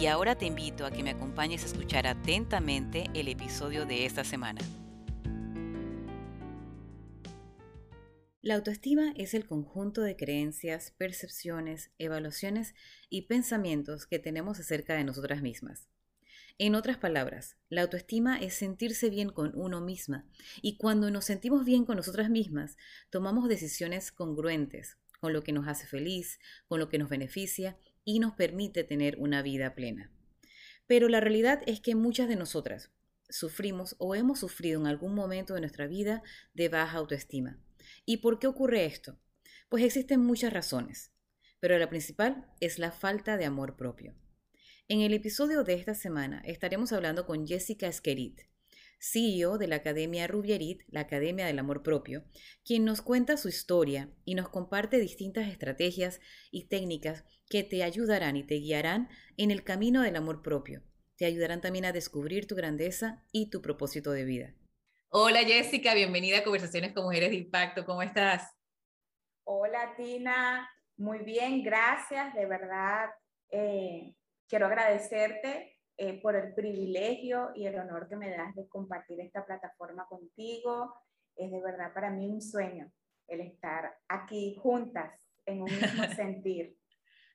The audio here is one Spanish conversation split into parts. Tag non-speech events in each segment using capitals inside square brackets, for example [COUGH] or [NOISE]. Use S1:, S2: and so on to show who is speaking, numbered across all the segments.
S1: Y ahora te invito a que me acompañes a escuchar atentamente el episodio de esta semana. La autoestima es el conjunto de creencias, percepciones, evaluaciones y pensamientos que tenemos acerca de nosotras mismas. En otras palabras, la autoestima es sentirse bien con uno misma y cuando nos sentimos bien con nosotras mismas, tomamos decisiones congruentes con lo que nos hace feliz, con lo que nos beneficia y nos permite tener una vida plena. Pero la realidad es que muchas de nosotras sufrimos o hemos sufrido en algún momento de nuestra vida de baja autoestima ¿Y por qué ocurre esto? Pues existen muchas razones, pero la principal es la falta de amor propio. En el episodio de esta semana estaremos hablando con Jessica Esquerit, CEO de la Academia Rubierit, la Academia del Amor Propio, quien nos cuenta su historia y nos comparte distintas estrategias y técnicas que te ayudarán y te guiarán en el camino del amor propio. Te ayudarán también a descubrir tu grandeza y tu propósito de vida. Hola Jessica, bienvenida a Conversaciones con Mujeres de Impacto. ¿Cómo estás?
S2: Hola Tina, muy bien, gracias. De verdad, eh, quiero agradecerte eh, por el privilegio y el honor que me das de compartir esta plataforma contigo. Es de verdad para mí un sueño el estar aquí juntas en un mismo [LAUGHS] sentir.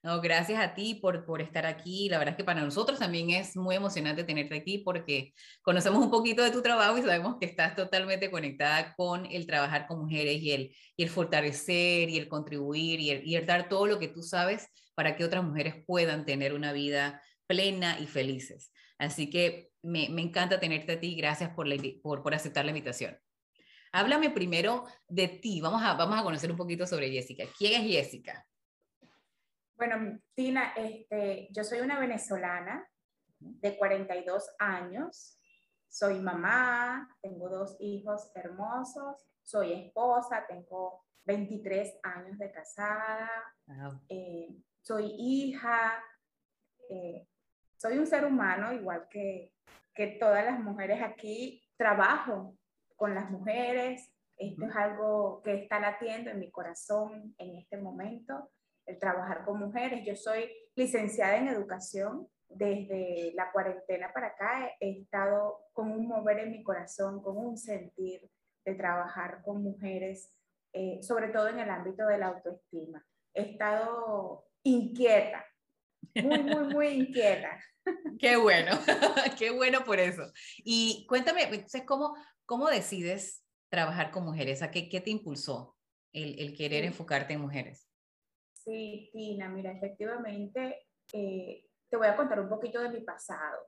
S1: No, gracias a ti por, por estar aquí. La verdad es que para nosotros también es muy emocionante tenerte aquí porque conocemos un poquito de tu trabajo y sabemos que estás totalmente conectada con el trabajar con mujeres y el, y el fortalecer y el contribuir y el, y el dar todo lo que tú sabes para que otras mujeres puedan tener una vida plena y felices. Así que me, me encanta tenerte a ti. Gracias por, la, por, por aceptar la invitación. Háblame primero de ti. Vamos a, vamos a conocer un poquito sobre Jessica. ¿Quién es Jessica?
S2: Bueno, Tina, este, yo soy una venezolana de 42 años, soy mamá, tengo dos hijos hermosos, soy esposa, tengo 23 años de casada, eh, soy hija, eh, soy un ser humano igual que, que todas las mujeres aquí, trabajo con las mujeres, esto es algo que está latiendo en mi corazón en este momento el trabajar con mujeres. Yo soy licenciada en educación. Desde la cuarentena para acá he estado con un mover en mi corazón, con un sentir de trabajar con mujeres, eh, sobre todo en el ámbito de la autoestima. He estado inquieta, muy, muy, muy inquieta.
S1: Qué bueno, [LAUGHS] qué bueno por eso. Y cuéntame, entonces, ¿cómo, cómo decides trabajar con mujeres? ¿A qué, qué te impulsó el, el querer enfocarte en mujeres?
S2: Sí, Tina, mira, efectivamente, eh, te voy a contar un poquito de mi pasado.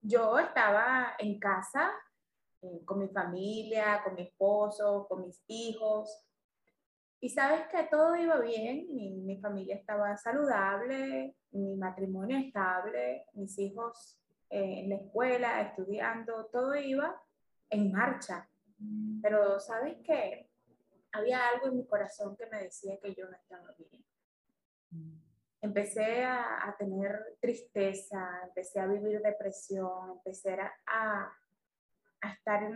S2: Yo estaba en casa eh, con mi familia, con mi esposo, con mis hijos, y sabes que todo iba bien, mi, familia estaba saludable, mi matrimonio estable, mis hijos eh, en la escuela, estudiando, todo iba en marcha. Pero sabes qué, había algo en mi corazón que me decía que yo no estaba bien. Empecé a, tener tristeza, empecé a vivir depresión, empecé a, a estar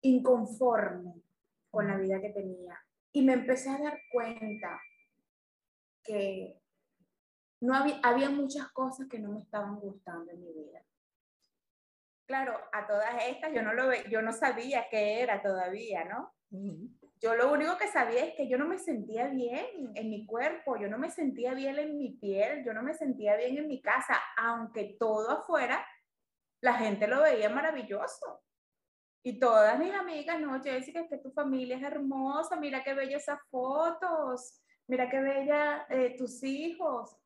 S2: inconforme con la vida que tenía. Y me empecé a dar cuenta que no había, había muchas cosas que no me estaban gustando en mi vida. Claro, a todas estas yo no, lo, yo no sabía qué era todavía, ¿no? Yo lo único que sabía es que yo no me sentía bien en mi cuerpo, yo no me sentía bien en mi piel, yo no me sentía bien en mi casa, aunque todo afuera la gente lo veía maravilloso. Y todas mis amigas, no, Jessica, es que tu familia es hermosa, mira qué bella esas fotos, mira qué bella eh, tus hijos.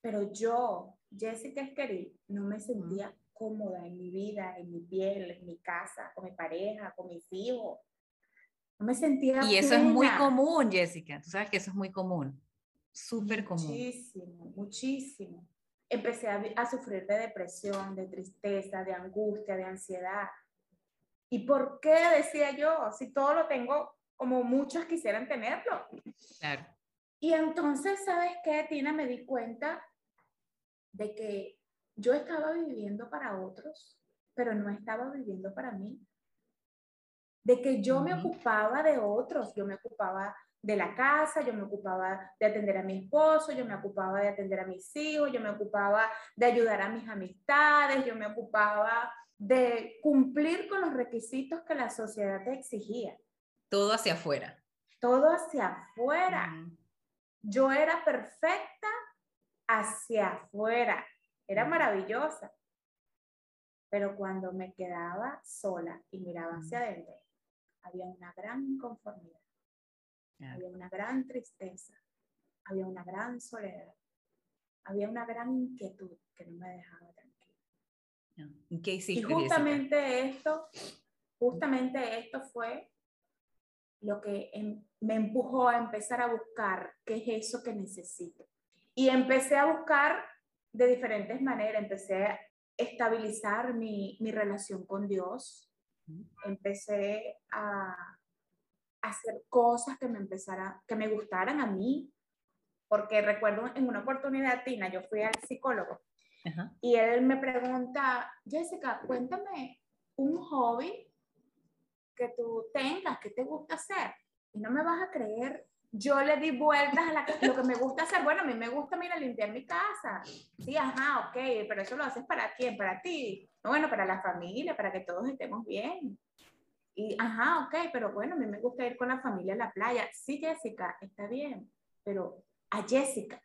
S2: Pero yo, Jessica Esquerí, no me sentía cómoda en mi vida, en mi piel, en mi casa, con mi pareja, con mis hijos me sentía.
S1: Y eso es muy común, Jessica. Tú sabes que eso es muy común. Súper común.
S2: Muchísimo, muchísimo. empecé a, sufrir de depresión, de tristeza, de angustia, de ansiedad. ¿Y por qué decía yo? Si todo lo tengo como muchos quisieran tenerlo. Claro. Y entonces, ¿sabes qué, Tina? Me di cuenta de que yo estaba viviendo para otros, pero no estaba viviendo para mí. De que yo me ocupaba de otros, yo me ocupaba de la casa, yo me ocupaba de atender a mi esposo, yo me ocupaba de atender a mis hijos, yo me ocupaba de ayudar a mis amistades, yo me ocupaba de cumplir con los requisitos que la sociedad te exigía.
S1: Todo hacia afuera.
S2: Todo hacia afuera. Yo era perfecta hacia afuera. Era maravillosa. Pero cuando me quedaba sola y miraba hacia adentro, había una gran inconformidad. Había una gran tristeza. Había una gran soledad. Había una gran inquietud que no me dejaba tranquila.
S1: ¿Y qué hiciste?
S2: Y justamente esto, justamente esto fue lo que em, me empujó a empezar a buscar qué es eso que necesito. Y empecé a buscar de diferentes maneras. Empecé a estabilizar mi, mi relación con Dios. Empecé a, hacer cosas que me empezara, que me gustaran a mí. Porque recuerdo en una oportunidad, Tina, yo fui al psicólogo y él me pregunta, Jessica, cuéntame un hobby que tú tengas, que te gusta hacer. Y no me vas a creer, yo le di vueltas a lo que me gusta hacer. Bueno, a mí me gusta, mira, limpiar mi casa. Sí, ajá, ok, pero eso lo haces para quién, para ti. bueno, para la familia, para que todos estemos bien. Y, ajá, ok, pero bueno, a mí me gusta ir con la familia a la playa. Sí, Jessica, está bien, pero a Jessica,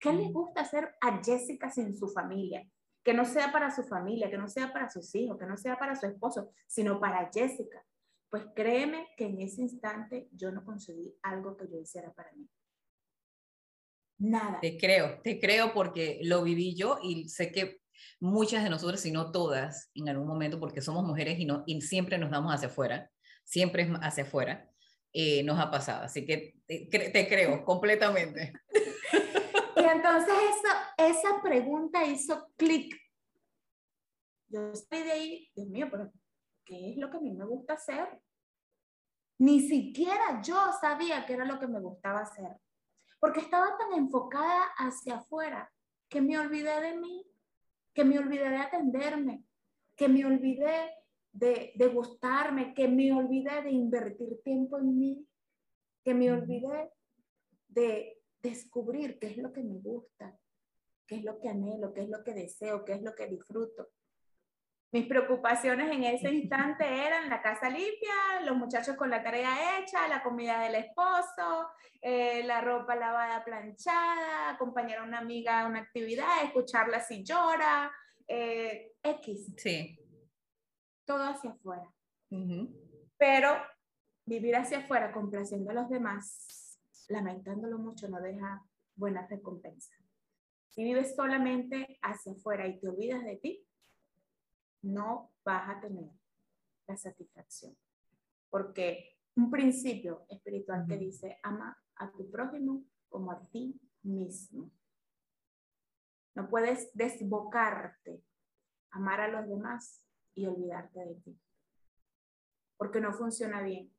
S2: ¿qué le mm. gusta hacer a Jessica sin su familia? Que no sea para su familia, que no sea para sus hijos, que no sea para su esposo, sino para Jessica. Pues créeme que en ese instante yo no conseguí algo que yo hiciera para mí. Nada.
S1: Te creo, te creo porque lo viví yo y sé que muchas de nosotras, si no todas, en algún momento, porque somos mujeres y, no, y siempre nos damos hacia afuera, siempre es hacia afuera, eh, nos ha pasado. Así que te, creo completamente. [LAUGHS]
S2: Entonces esa, esa pregunta hizo clic. Yo estoy de ahí, Dios mío, pero ¿qué es lo que a mí me gusta hacer? Ni siquiera yo sabía qué era lo que me gustaba hacer, porque estaba tan enfocada hacia afuera que me olvidé de mí, que me olvidé de atenderme, que me olvidé de, de gustarme, que me olvidé de invertir tiempo en mí, que me olvidé de descubrir qué es lo que me gusta, qué es lo que anhelo, qué es lo que deseo, qué es lo que disfruto. Mis preocupaciones en ese [LAUGHS] instante eran la casa limpia, los muchachos con la tarea hecha, la comida del esposo, eh, la ropa lavada, planchada, acompañar a una amiga a una actividad, escucharla si llora, eh, X.
S1: Sí.
S2: Todo hacia afuera. Pero vivir hacia afuera complaciendo a los demás, lamentándolo mucho, no deja buenas recompensas. Si vives solamente hacia afuera y te olvidas de ti, no vas a tener la satisfacción. Porque un principio espiritual que dice, ama a tu prójimo como a ti mismo. No puedes desbocarte, amar a los demás y olvidarte de ti. Porque no funciona bien.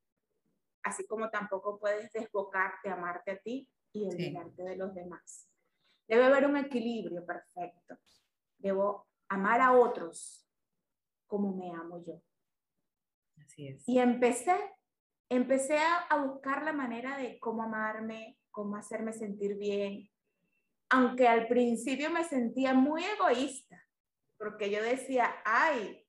S2: Así como tampoco puedes desbocarte, amarte a ti y olvidarte de los demás. Debe haber un equilibrio perfecto. Debo amar a otros como me amo yo.
S1: Así es.
S2: Y empecé, empecé a, buscar la manera de cómo amarme, cómo hacerme sentir bien, aunque al principio me sentía muy egoísta, porque yo decía, ay,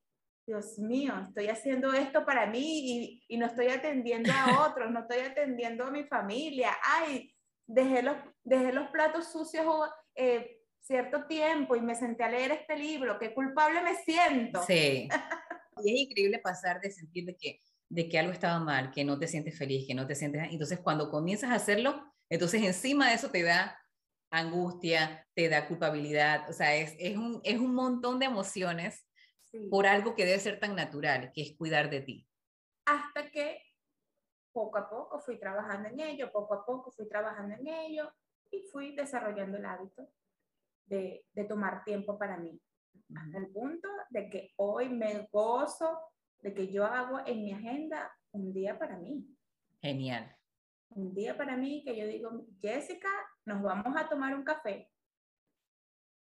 S2: Dios mío, estoy haciendo esto para mí y, no estoy atendiendo a [LAUGHS] otros, no estoy atendiendo a mi familia, ay, dejé los, dejé los platos sucios eh, cierto tiempo y me senté a leer este libro, qué culpable me siento.
S1: Sí. [LAUGHS] y es increíble pasar de sentir de que, de que algo estaba mal, que no te sientes feliz, que no te sientes... Entonces cuando comienzas a hacerlo, entonces encima de eso te da angustia, te da culpabilidad, o sea, es, es, un, es un montón de emociones por algo que debe ser tan natural, que es cuidar de ti.
S2: Hasta que poco a poco fui trabajando en ello, poco a poco fui trabajando en ello y fui desarrollando el hábito de, de tomar tiempo para mí. Hasta el punto de que hoy me gozo de que yo hago en mi agenda un día para mí.
S1: Genial.
S2: Un día para mí que yo digo, Jessica, nos vamos a tomar un café.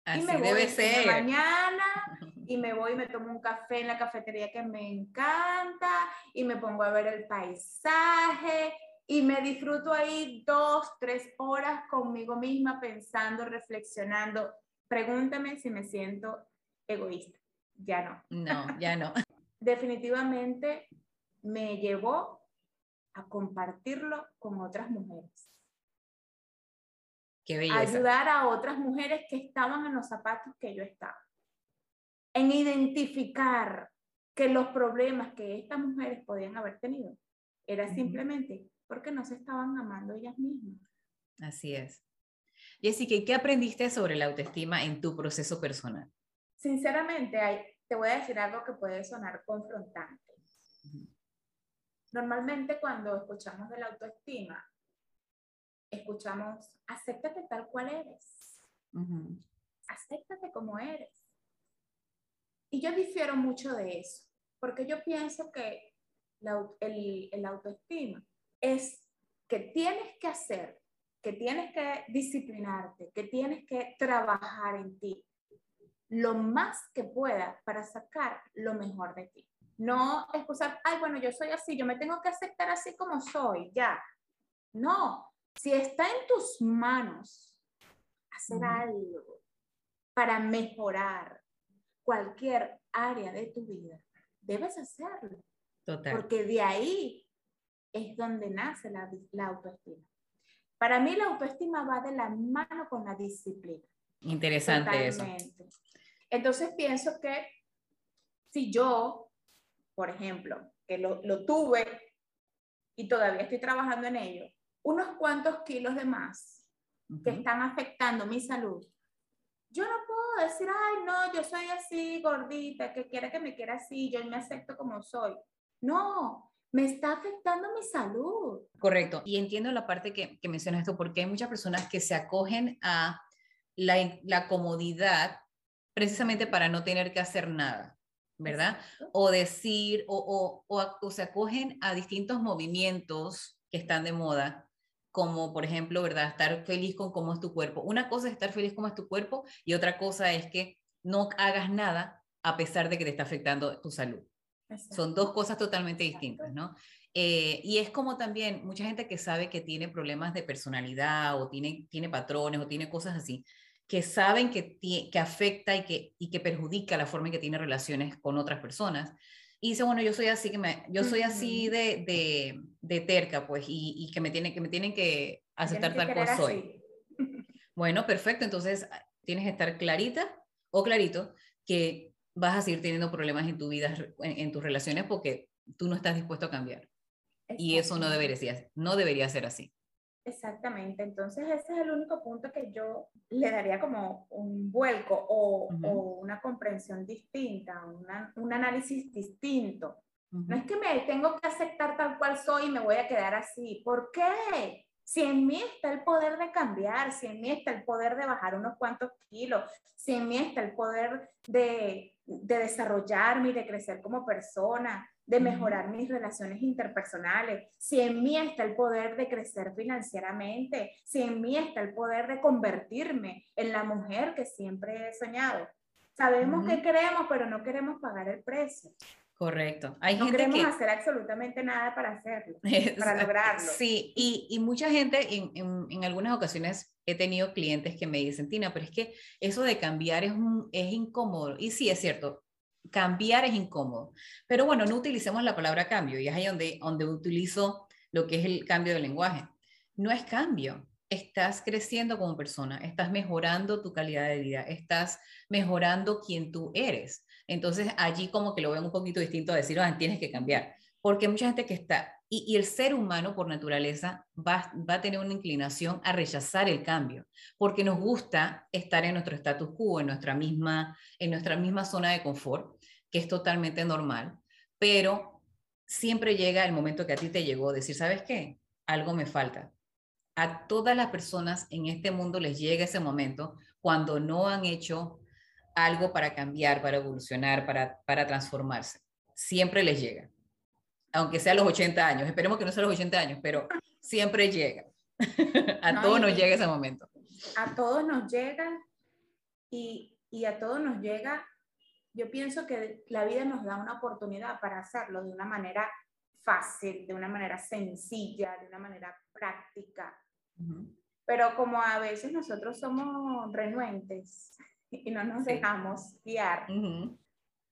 S1: Así y me debe ser.
S2: Mañana [LAUGHS] y me voy y me tomo un café en la cafetería que me encanta y me pongo a ver el paisaje y me disfruto ahí dos, tres horas conmigo misma pensando, reflexionando. Pregúntame si me siento egoísta. Ya no.
S1: No, ya no. [LAUGHS]
S2: Definitivamente me llevó a compartirlo con otras mujeres.
S1: Qué belleza.
S2: Ayudar a otras mujeres que estaban en los zapatos que yo estaba. En identificar que los problemas que estas mujeres podían haber tenido era simplemente porque no se estaban amando ellas mismas.
S1: Así es. Jessica, ¿qué aprendiste sobre la autoestima en tu proceso personal?
S2: Sinceramente, hay, te voy a decir algo que puede sonar confrontante. Normalmente cuando escuchamos de la autoestima, escuchamos, acéptate tal cual eres. Acéptate como eres. Y yo difiero mucho de eso, porque yo pienso que el, el autoestima es que tienes que hacer, que tienes que disciplinarte, que tienes que trabajar en ti lo más que pueda para sacar lo mejor de ti. No excusar, ay, bueno, yo soy así, yo me tengo que aceptar así como soy, ya. No, si está en tus manos hacer algo para mejorar cualquier área de tu vida, debes hacerlo.
S1: Total.
S2: Porque de ahí es donde nace la, la autoestima. Para mí la autoestima va de la mano con la disciplina.
S1: Interesante eso.
S2: Entonces pienso que si yo, por ejemplo, que lo, lo tuve y todavía estoy trabajando en ello, unos cuantos kilos de más que están afectando mi salud, yo no puedo decir, ay, no, yo soy así, gordita, que quiera que me quiera así, yo me acepto como soy. No, me está afectando mi salud.
S1: Correcto. Y entiendo la parte que, que mencionas esto, porque hay muchas personas que se acogen a la, la comodidad precisamente para no tener que hacer nada, ¿verdad? O decir, o, o, o, se acogen a distintos movimientos que están de moda, como por ejemplo, ¿verdad? Estar feliz con cómo es tu cuerpo. Una cosa es estar feliz con cómo es tu cuerpo y otra cosa es que no hagas nada a pesar de que te está afectando tu salud. Son dos cosas totalmente distintas, ¿no? Eh, y es como también mucha gente que sabe que tiene problemas de personalidad o tiene, tiene patrones o tiene cosas así, que saben que, que afecta y que, y que perjudica la forma en que tiene relaciones con otras personas. Y dice, bueno, yo soy así, que me, yo soy así de, de, de terca, pues, y, y, que, me tienen, que me tienen que aceptar tal cual soy. [LAUGHS] Bueno, perfecto, entonces ah, tienes que estar clarita o clarito que vas a seguir teniendo problemas en tu vida, en, en tus relaciones, porque tú no estás dispuesto a cambiar. Y eso no debería, no debería ser así.
S2: Exactamente, entonces ese es el único punto que yo le daría como un vuelco o, o una comprensión distinta, una, un análisis distinto. No es que me tengo que aceptar tal cual soy y me voy a quedar así. ¿Por qué? Si en mí está el poder de cambiar, si en mí está el poder de bajar unos cuantos kilos, si en mí está el poder de, de desarrollarme y de crecer como persona, de mejorar mis relaciones interpersonales, si en mí está el poder de crecer financieramente, si en mí está el poder de convertirme en la mujer que siempre he soñado. Sabemos que queremos, pero no queremos pagar el precio.
S1: Correcto. Hay
S2: no
S1: gente
S2: queremos
S1: que...
S2: hacer absolutamente nada para hacerlo, [LAUGHS] para lograrlo.
S1: Sí, y, y mucha gente, en, en, en, algunas ocasiones he tenido clientes que me dicen, Tina, pero es que eso de cambiar es, un, es incómodo. Y sí, es cierto, cambiar es incómodo. Pero bueno, no utilicemos la palabra cambio y es ahí donde, donde utilizo lo que es el cambio de lenguaje. No es cambio, estás creciendo como persona, estás mejorando tu calidad de vida, estás mejorando quién tú eres. Entonces allí como que lo ven un poquito distinto a decir, ah, tienes que cambiar, porque mucha gente que está, y, el ser humano por naturaleza va, a tener una inclinación a rechazar el cambio, porque nos gusta estar en nuestro status quo, en nuestra misma, en nuestra misma zona de confort que es totalmente normal, pero siempre llega el momento que a ti te llegó decir, ¿sabes qué? Algo me falta. A todas las personas en este mundo les llega ese momento cuando no han hecho algo para cambiar, para evolucionar, para transformarse. Siempre les llega, aunque sea a los 80 años. Esperemos que no sea a los 80 años, pero [LAUGHS] siempre llega. [LAUGHS] a todos nos llega ese momento.
S2: A todos nos llega y, y a todos nos llega. Yo pienso que la vida nos da una oportunidad para hacerlo de una manera fácil, de una manera sencilla, de una manera práctica. Pero como a veces nosotros somos renuentes [LAUGHS] y no nos dejamos guiar,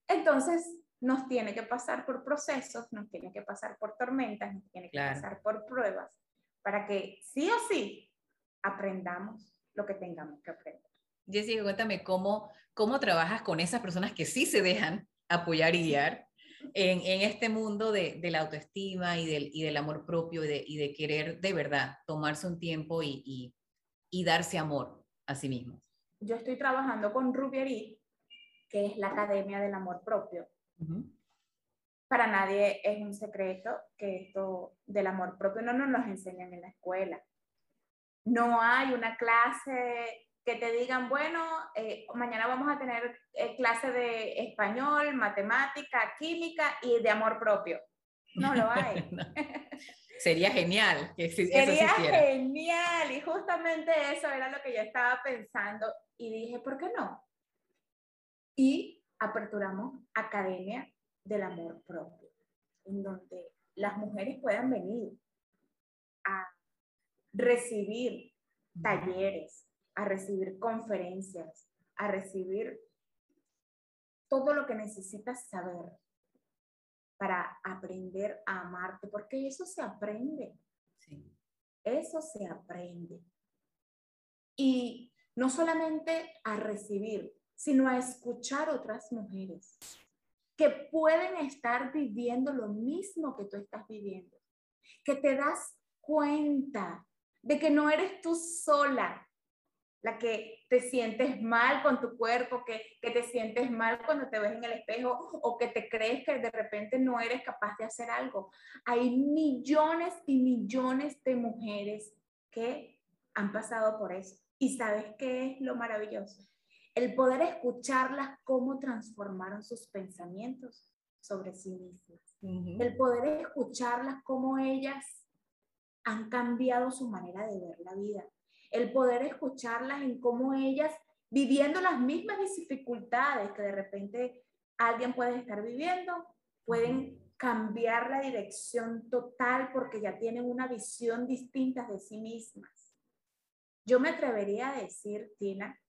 S2: entonces nos tiene que pasar por procesos, nos tiene que pasar por tormentas, nos tiene que pasar por pruebas, para que sí o sí aprendamos lo que tengamos que aprender.
S1: Jessica, cuéntame cómo, cómo trabajas con esas personas que sí se dejan apoyar y guiar en, en este mundo de, de, la autoestima y del, y del amor propio y de, y de, querer de verdad tomarse un tiempo y, y, y darse amor a sí mismo.
S2: Yo estoy trabajando con Rubieri, que es la Academia del Amor Propio. Para nadie es un secreto que esto del amor propio no nos, nos enseñan en la escuela. No hay una clase que te digan, bueno, eh, mañana vamos a tener eh, clase de español, matemática, química y de amor propio. No lo hay. [LAUGHS]
S1: Sería genial que
S2: Sería genial y justamente eso era lo que yo estaba pensando y dije, ¿por qué no? Y aperturamos Academia del Amor Propio, en donde las mujeres puedan venir a recibir talleres, a recibir conferencias, a recibir todo lo que necesitas saber para aprender a amarte, porque eso se aprende. Eso se aprende. Y no solamente a recibir, sino a escuchar otras mujeres que pueden estar viviendo lo mismo que tú estás viviendo, que te das cuenta de que no eres tú sola, la que te sientes mal con tu cuerpo, que, que, te sientes mal cuando te ves en el espejo o que te crees que de repente no eres capaz de hacer algo. Hay millones y millones de mujeres que han pasado por eso. ¿Y sabes qué es lo maravilloso? El poder escucharlas cómo transformaron sus pensamientos sobre sí mismas. El poder escucharlas cómo ellas han cambiado su manera de ver la vida el poder escucharlas en cómo ellas, viviendo las mismas dificultades que de repente alguien puede estar viviendo, pueden cambiar la dirección total porque ya tienen una visión distinta de sí mismas. Yo me atrevería a decir, Tina,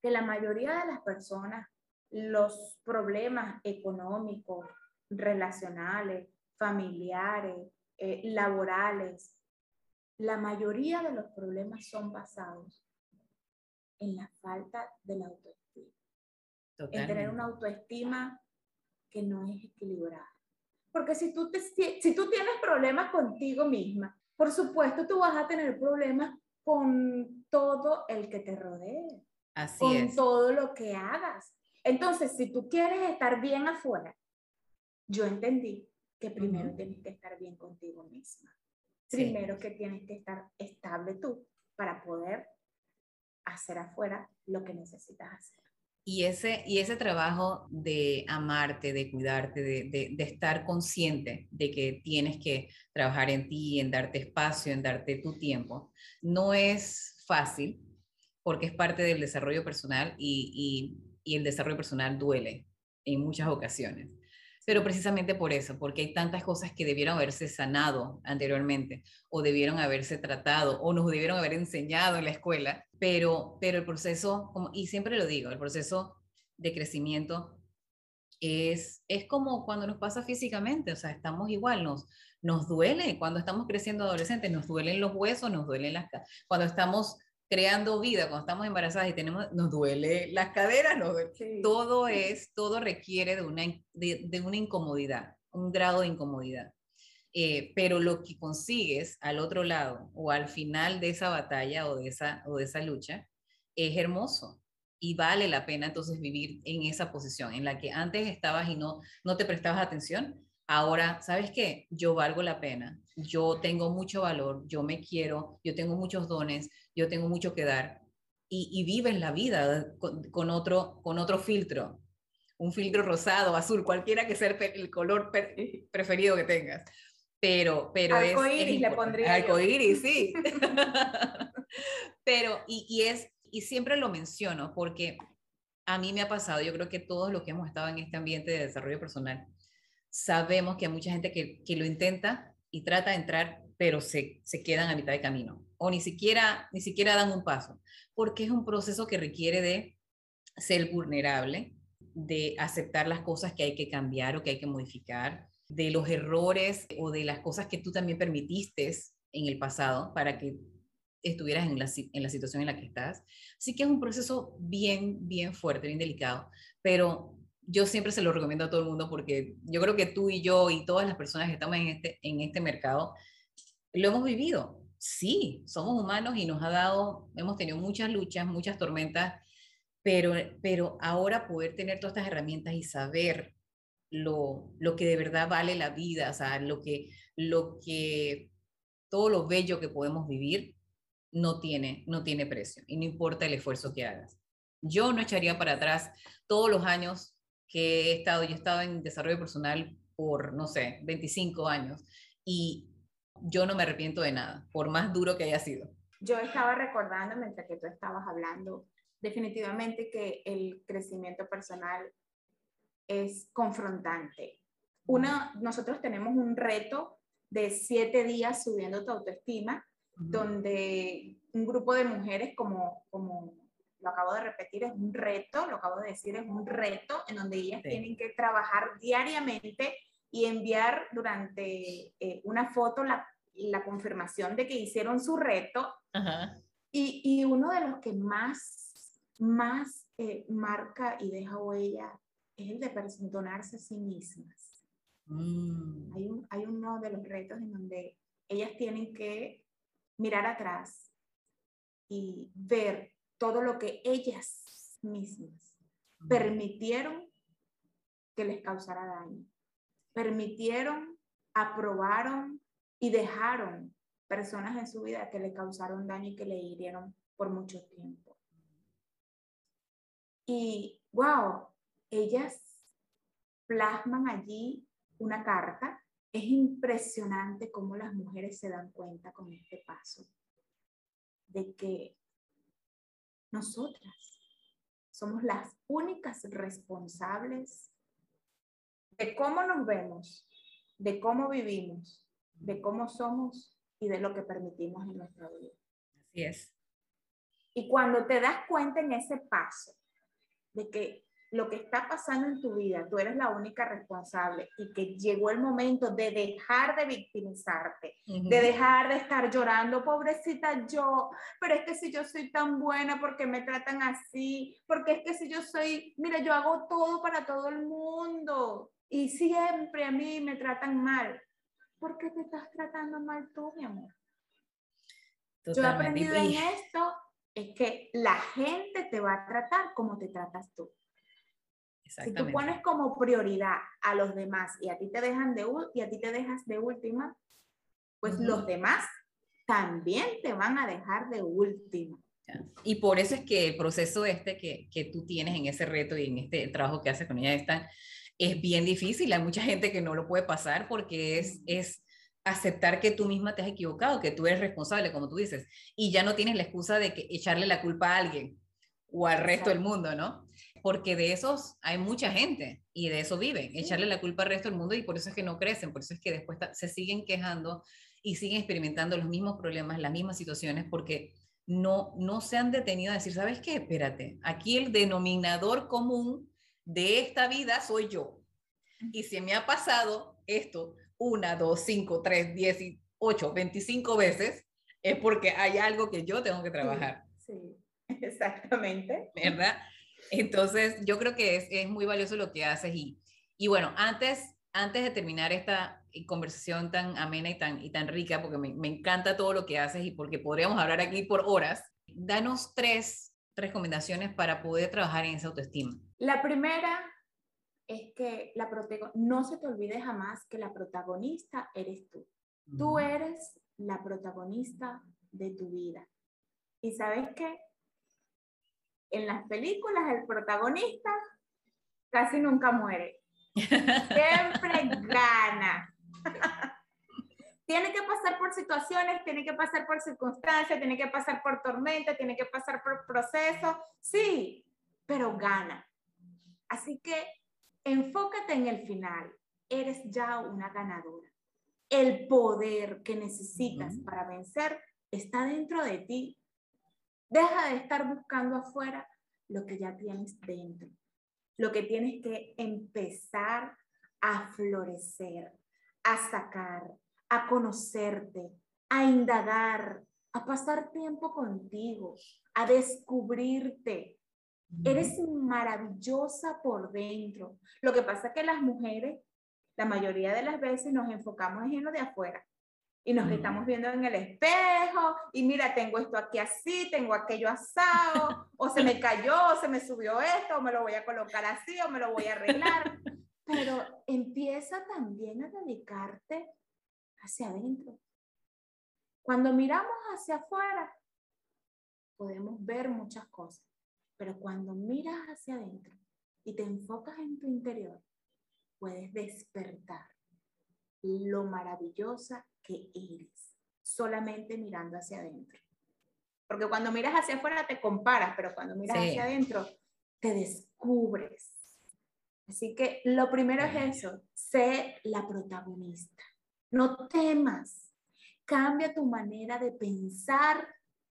S2: que la mayoría de las personas, los problemas económicos, relacionales, familiares, eh, laborales, la mayoría de los problemas son basados en la falta de la autoestima. En tener una autoestima que no es equilibrada. Porque si tú, te, si tú tienes problemas contigo misma, por supuesto tú vas a tener problemas con todo el que te rodee.
S1: Así
S2: con todo lo que hagas. Entonces, si tú quieres estar bien afuera, yo entendí que primero tienes que estar bien contigo misma primero que tienes que estar estable tú para poder hacer afuera lo que necesitas hacer.
S1: Y ese, y ese trabajo de amarte, de cuidarte, de, de, estar consciente de que tienes que trabajar en ti, en darte espacio, en darte tu tiempo, no es fácil porque es parte del desarrollo personal y, y, y el desarrollo personal duele en muchas ocasiones. Pero precisamente por eso, porque hay tantas cosas que debieron haberse sanado anteriormente o debieron haberse tratado o nos debieron haber enseñado en la escuela, pero, pero el proceso, como, y siempre lo digo, el proceso de crecimiento es, es como cuando nos pasa físicamente, o sea, estamos igual, nos, nos duele cuando estamos creciendo adolescentes, nos duelen los huesos, nos duelen las... Cuando estamos creando vida, cuando estamos embarazadas y tenemos, nos duele las caderas, nos todo es, todo requiere de una, de, una incomodidad, un grado de incomodidad. Eh, pero lo que consigues al otro lado o al final de esa batalla o de esa, o de esa lucha es hermoso y vale la pena entonces vivir en esa posición en la que antes estabas y no, no te prestabas atención. Ahora, ¿sabes qué? Yo valgo la pena, yo tengo mucho valor, yo me quiero, yo tengo muchos dones, yo tengo mucho que dar y, vives la vida con, otro, con otro filtro, un filtro rosado, azul, cualquiera que sea el color preferido que tengas. Pero, pero
S2: es, es le pondría.
S1: Arcoíris, sí. [LAUGHS] [LAUGHS] pero, y, y, es, y siempre lo menciono porque a mí me ha pasado, yo creo que todos los que hemos estado en este ambiente de desarrollo personal, sabemos que hay mucha gente que, que lo intenta y trata de entrar, pero se, se quedan a mitad de camino o ni siquiera, ni siquiera dan un paso, porque es un proceso que requiere de ser vulnerable, de aceptar las cosas que hay que cambiar o que hay que modificar, de los errores o de las cosas que tú también permitiste en el pasado para que estuvieras en la, en la situación en la que estás. Así que es un proceso bien, bien fuerte, bien delicado, pero yo siempre se lo recomiendo a todo el mundo porque yo creo que tú y yo y todas las personas que estamos en este, en este mercado lo hemos vivido. Sí, somos humanos y nos ha dado, hemos tenido muchas luchas, muchas tormentas, pero, pero ahora poder tener todas estas herramientas y saber lo, lo que de verdad vale la vida, o sea, lo que, lo que, todo lo bello que podemos vivir, no tiene, no tiene precio y no importa el esfuerzo que hagas. Yo no echaría para atrás todos los años que he estado, yo he estado en desarrollo personal por, no sé, 25 años y yo no me arrepiento de nada, por más duro que haya sido.
S2: Yo estaba recordando mientras que tú estabas hablando, definitivamente que el crecimiento personal es confrontante. Una, nosotros tenemos un reto de siete días subiendo tu autoestima, donde un grupo de mujeres como, como lo acabo de repetir, es un reto, lo acabo de decir, es un reto en donde ellas tienen que trabajar diariamente y enviar durante eh, una foto la, la, confirmación de que hicieron su reto. Y, y, uno de los que más, más eh, marca y deja huella es el de perdonarse a sí mismas. Mm. Hay, un, hay uno de los retos en donde ellas tienen que mirar atrás y ver todo lo que ellas mismas permitieron que les causara daño. Permitieron, aprobaron y dejaron personas en su vida que le causaron daño y que le hirieron por mucho tiempo. Y wow, ellas plasman allí una carta. Es impresionante cómo las mujeres se dan cuenta con este paso de que nosotras somos las únicas responsables de cómo nos vemos, de cómo vivimos, de cómo somos y de lo que permitimos en nuestra vida.
S1: Así es.
S2: Y cuando te das cuenta en ese paso de que lo que está pasando en tu vida, tú eres la única responsable y que llegó el momento de dejar de victimizarte, de dejar de estar llorando, pobrecita yo, pero es que si yo soy tan buena, porque me tratan así? Porque es que si yo soy, mira, yo hago todo para todo el mundo y siempre a mí me tratan mal. ¿Por qué te estás tratando mal tú, mi amor? Yo he aprendido en esto es que la gente te va a tratar como te tratas tú. Si tú pones como prioridad a los demás y a ti te dejan de y a ti te dejas de última, pues los demás también te van a dejar de última.
S1: Y por eso es que el proceso este que, que, tú tienes en ese reto y en este trabajo que haces con ella esta, es bien difícil. Hay mucha gente que no lo puede pasar porque es, es aceptar que tú misma te has equivocado, que tú eres responsable, como tú dices, y ya no tienes la excusa de que echarle la culpa a alguien o al resto del mundo, ¿no? Porque de esos hay mucha gente y de eso viven, echarle la culpa al resto del mundo y por eso es que no crecen, por eso es que después se siguen quejando y siguen experimentando los mismos problemas, las mismas situaciones, porque no, no se han detenido a decir, ¿sabes qué? Espérate, aquí el denominador común de esta vida soy yo. Y si me ha pasado esto una, dos, cinco, tres, diez, ocho, veinticinco veces, es porque hay algo que yo tengo que trabajar.
S2: Sí, [LAUGHS] exactamente.
S1: ¿Verdad? Entonces, yo creo que es, es muy valioso lo que haces y, y bueno, antes, antes de terminar esta conversación tan amena y tan, y tan rica, porque me, me encanta todo lo que haces y porque podríamos hablar aquí por horas, danos tres recomendaciones para poder trabajar en esa autoestima.
S2: La primera es que la no se te olvide jamás que la protagonista eres tú. Tú eres la protagonista de tu vida. ¿Y sabes qué? En las películas el protagonista casi nunca muere. [LAUGHS] Siempre gana. tiene que pasar por situaciones, tiene que pasar por circunstancias, tiene que pasar por tormenta, tiene que pasar por procesos, sí, pero gana. Así que enfócate en el final. Eres ya una ganadora. El poder que necesitas para vencer está dentro de ti. Deja de estar buscando afuera lo que ya tienes dentro. Lo que tienes que empezar a florecer, a sacar, a conocerte, a indagar, a pasar tiempo contigo, a descubrirte. Eres maravillosa por dentro. Lo que pasa es que las mujeres, la mayoría de las veces nos enfocamos en lo de afuera y nos estamos viendo en el espejo y mira, tengo esto aquí así, tengo aquello asado, o se me cayó, o se me subió esto, o me lo voy a colocar así, o me lo voy a arreglar. Pero empieza también a dedicarte hacia adentro. Cuando miramos hacia afuera, podemos ver muchas cosas, pero cuando miras hacia adentro y te enfocas en tu interior, puedes despertar lo maravillosa que eres, solamente mirando hacia adentro. Porque cuando miras hacia afuera te comparas, pero cuando miras hacia adentro te descubres. Así que lo primero es eso, sé la protagonista. No temas. Cambia tu manera de pensar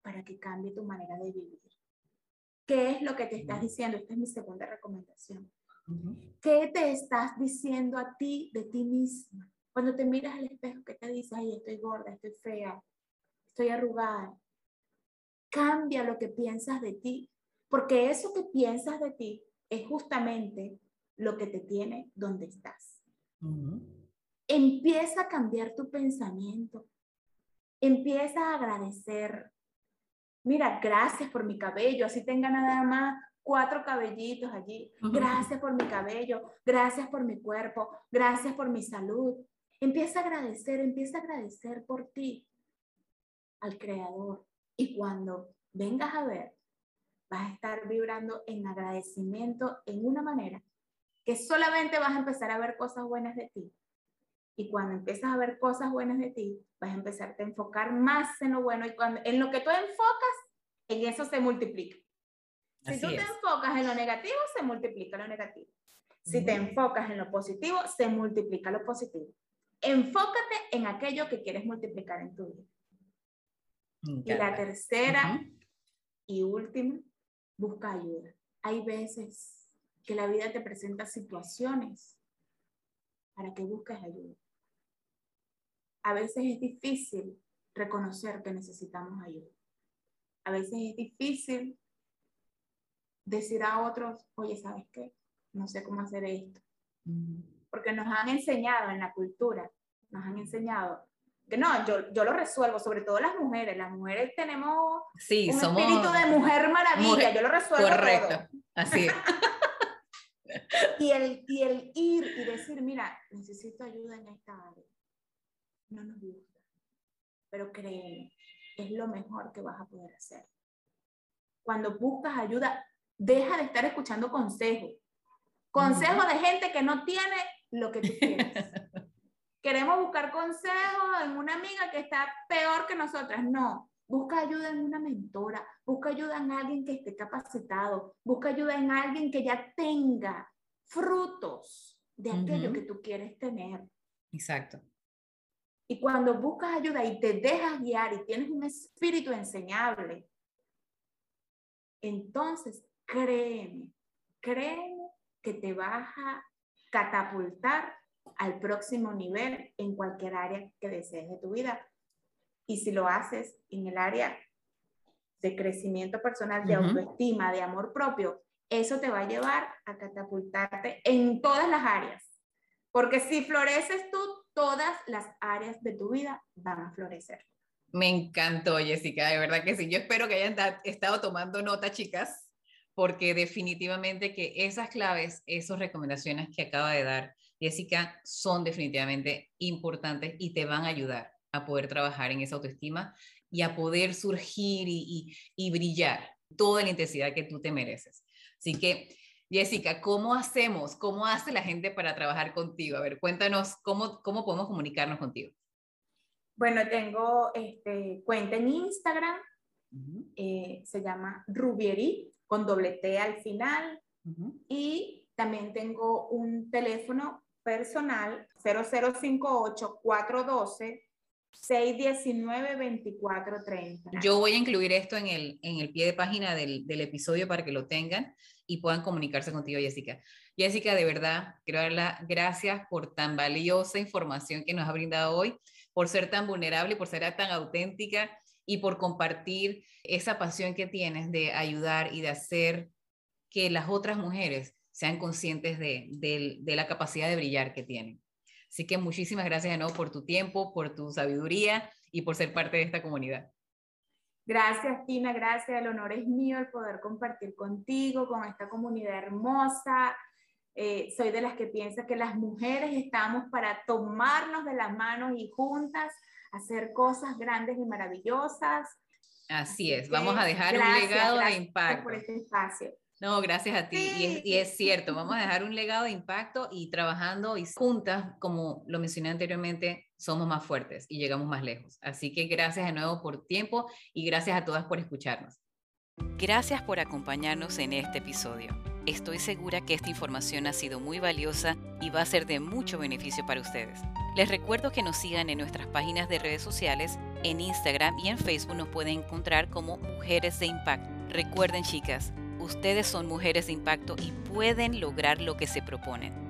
S2: para que cambie tu manera de vivir. ¿Qué es lo que te estás diciendo? Esta es mi segunda recomendación. ¿Qué te estás diciendo a ti de ti misma? Cuando te miras al espejo, ¿qué te dices? Ay, estoy gorda, estoy fea, estoy arrugada. Cambia lo que piensas de ti, porque eso que piensas de ti es justamente lo que te tiene donde estás. Empieza a cambiar tu pensamiento. Empieza a agradecer. Mira, gracias por mi cabello, así tenga nada más cuatro cabellitos allí. Gracias por mi cabello, gracias por mi cuerpo, gracias por mi salud. Empieza a agradecer, empieza a agradecer por ti al Creador. Y cuando vengas a ver, vas a estar vibrando en agradecimiento en una manera que solamente vas a empezar a ver cosas buenas de ti y cuando empiezas a ver cosas buenas de ti, vas a empezarte a enfocar más en lo bueno y cuando en lo que tú enfocas, en eso se multiplica. Si tú te enfocas en lo negativo, se multiplica lo negativo. Si te enfocas en lo positivo, se multiplica lo positivo. Enfócate en aquello que quieres multiplicar en tu vida. Y la tercera y última, busca ayuda. Hay veces que la vida te presenta situaciones para que busques ayuda. A veces es difícil reconocer que necesitamos ayuda. A veces es difícil decir a otros, oye, ¿sabes qué? No sé cómo hacer esto. Porque nos han enseñado en la cultura, nos han enseñado que no, yo, yo lo resuelvo, sobre todo las mujeres. Las mujeres tenemos
S1: sí,
S2: un
S1: somos
S2: espíritu de mujer maravilla, yo lo resuelvo.
S1: Correcto, así es. [LAUGHS]
S2: y, el, y el ir y decir, mira, necesito ayuda en esta área. No nos gusta, pero créeme, es lo mejor que vas a poder hacer. Cuando buscas ayuda, deja de estar escuchando consejos. Consejos de gente que no tiene lo que tú quieres. [LAUGHS] Queremos buscar consejos en una amiga que está peor que nosotras. No, busca ayuda en una mentora, busca ayuda en alguien que esté capacitado, busca ayuda en alguien que ya tenga frutos de aquello que tú quieres tener.
S1: Exacto.
S2: Y cuando buscas ayuda y te dejas guiar y tienes un espíritu enseñable, entonces créeme, créeme que te vas a catapultar al próximo nivel en cualquier área que desees de tu vida. Y si lo haces en el área de crecimiento personal, de autoestima, de amor propio, eso te va a llevar a catapultarte en todas las áreas. Porque si floreces tú, todas las áreas de tu vida van a florecer.
S1: Me encantó, Jessica, de verdad que sí. Yo espero que hayan estado tomando nota, chicas, porque definitivamente que esas claves, esas recomendaciones que acaba de dar Jessica son definitivamente importantes y te van a ayudar a poder trabajar en esa autoestima y a poder surgir y, y brillar toda la intensidad que tú te mereces. Así que, Jessica, ¿cómo hacemos? ¿Cómo hace la gente para trabajar contigo? A ver, cuéntanos cómo, cómo podemos comunicarnos contigo.
S2: Bueno, tengo este, cuenta en Instagram, eh, se llama Rubieri, con doble T al final, y también tengo un teléfono personal 0058 412 619-2430.
S1: Yo voy a incluir esto en el, en el pie de página del, del, episodio para que lo tengan y puedan comunicarse contigo, Jessica. Jessica, de verdad, quiero dar las gracias por tan valiosa información que nos ha brindado hoy, por ser tan vulnerable, por ser tan auténtica y por compartir esa pasión que tienes de ayudar y de hacer que las otras mujeres sean conscientes de, la capacidad de brillar que tienen. Así que muchísimas gracias de nuevo por tu tiempo, por tu sabiduría y por ser parte de esta comunidad.
S2: Gracias, Tina, gracias. El honor es mío el poder compartir contigo, con esta comunidad hermosa. Eh, soy de las que piensa que las mujeres estamos para tomarnos de las manos y juntas hacer cosas grandes y maravillosas.
S1: Así es, vamos a dejar un legado de impacto.
S2: por este espacio.
S1: No, gracias a ti. Y, es, cierto, vamos a dejar un legado de impacto y trabajando y juntas, como lo mencioné anteriormente, somos más fuertes y llegamos más lejos. Así que gracias de nuevo por tiempo y gracias a todas por escucharnos. Gracias por acompañarnos en este episodio. Estoy segura que esta información ha sido muy valiosa y va a ser de mucho beneficio para ustedes. Les recuerdo que nos sigan en nuestras páginas de redes sociales, en Instagram y en Facebook nos pueden encontrar como Mujeres de Impacto. Recuerden chicas, Ustedes son mujeres de impacto y pueden lograr lo que se proponen.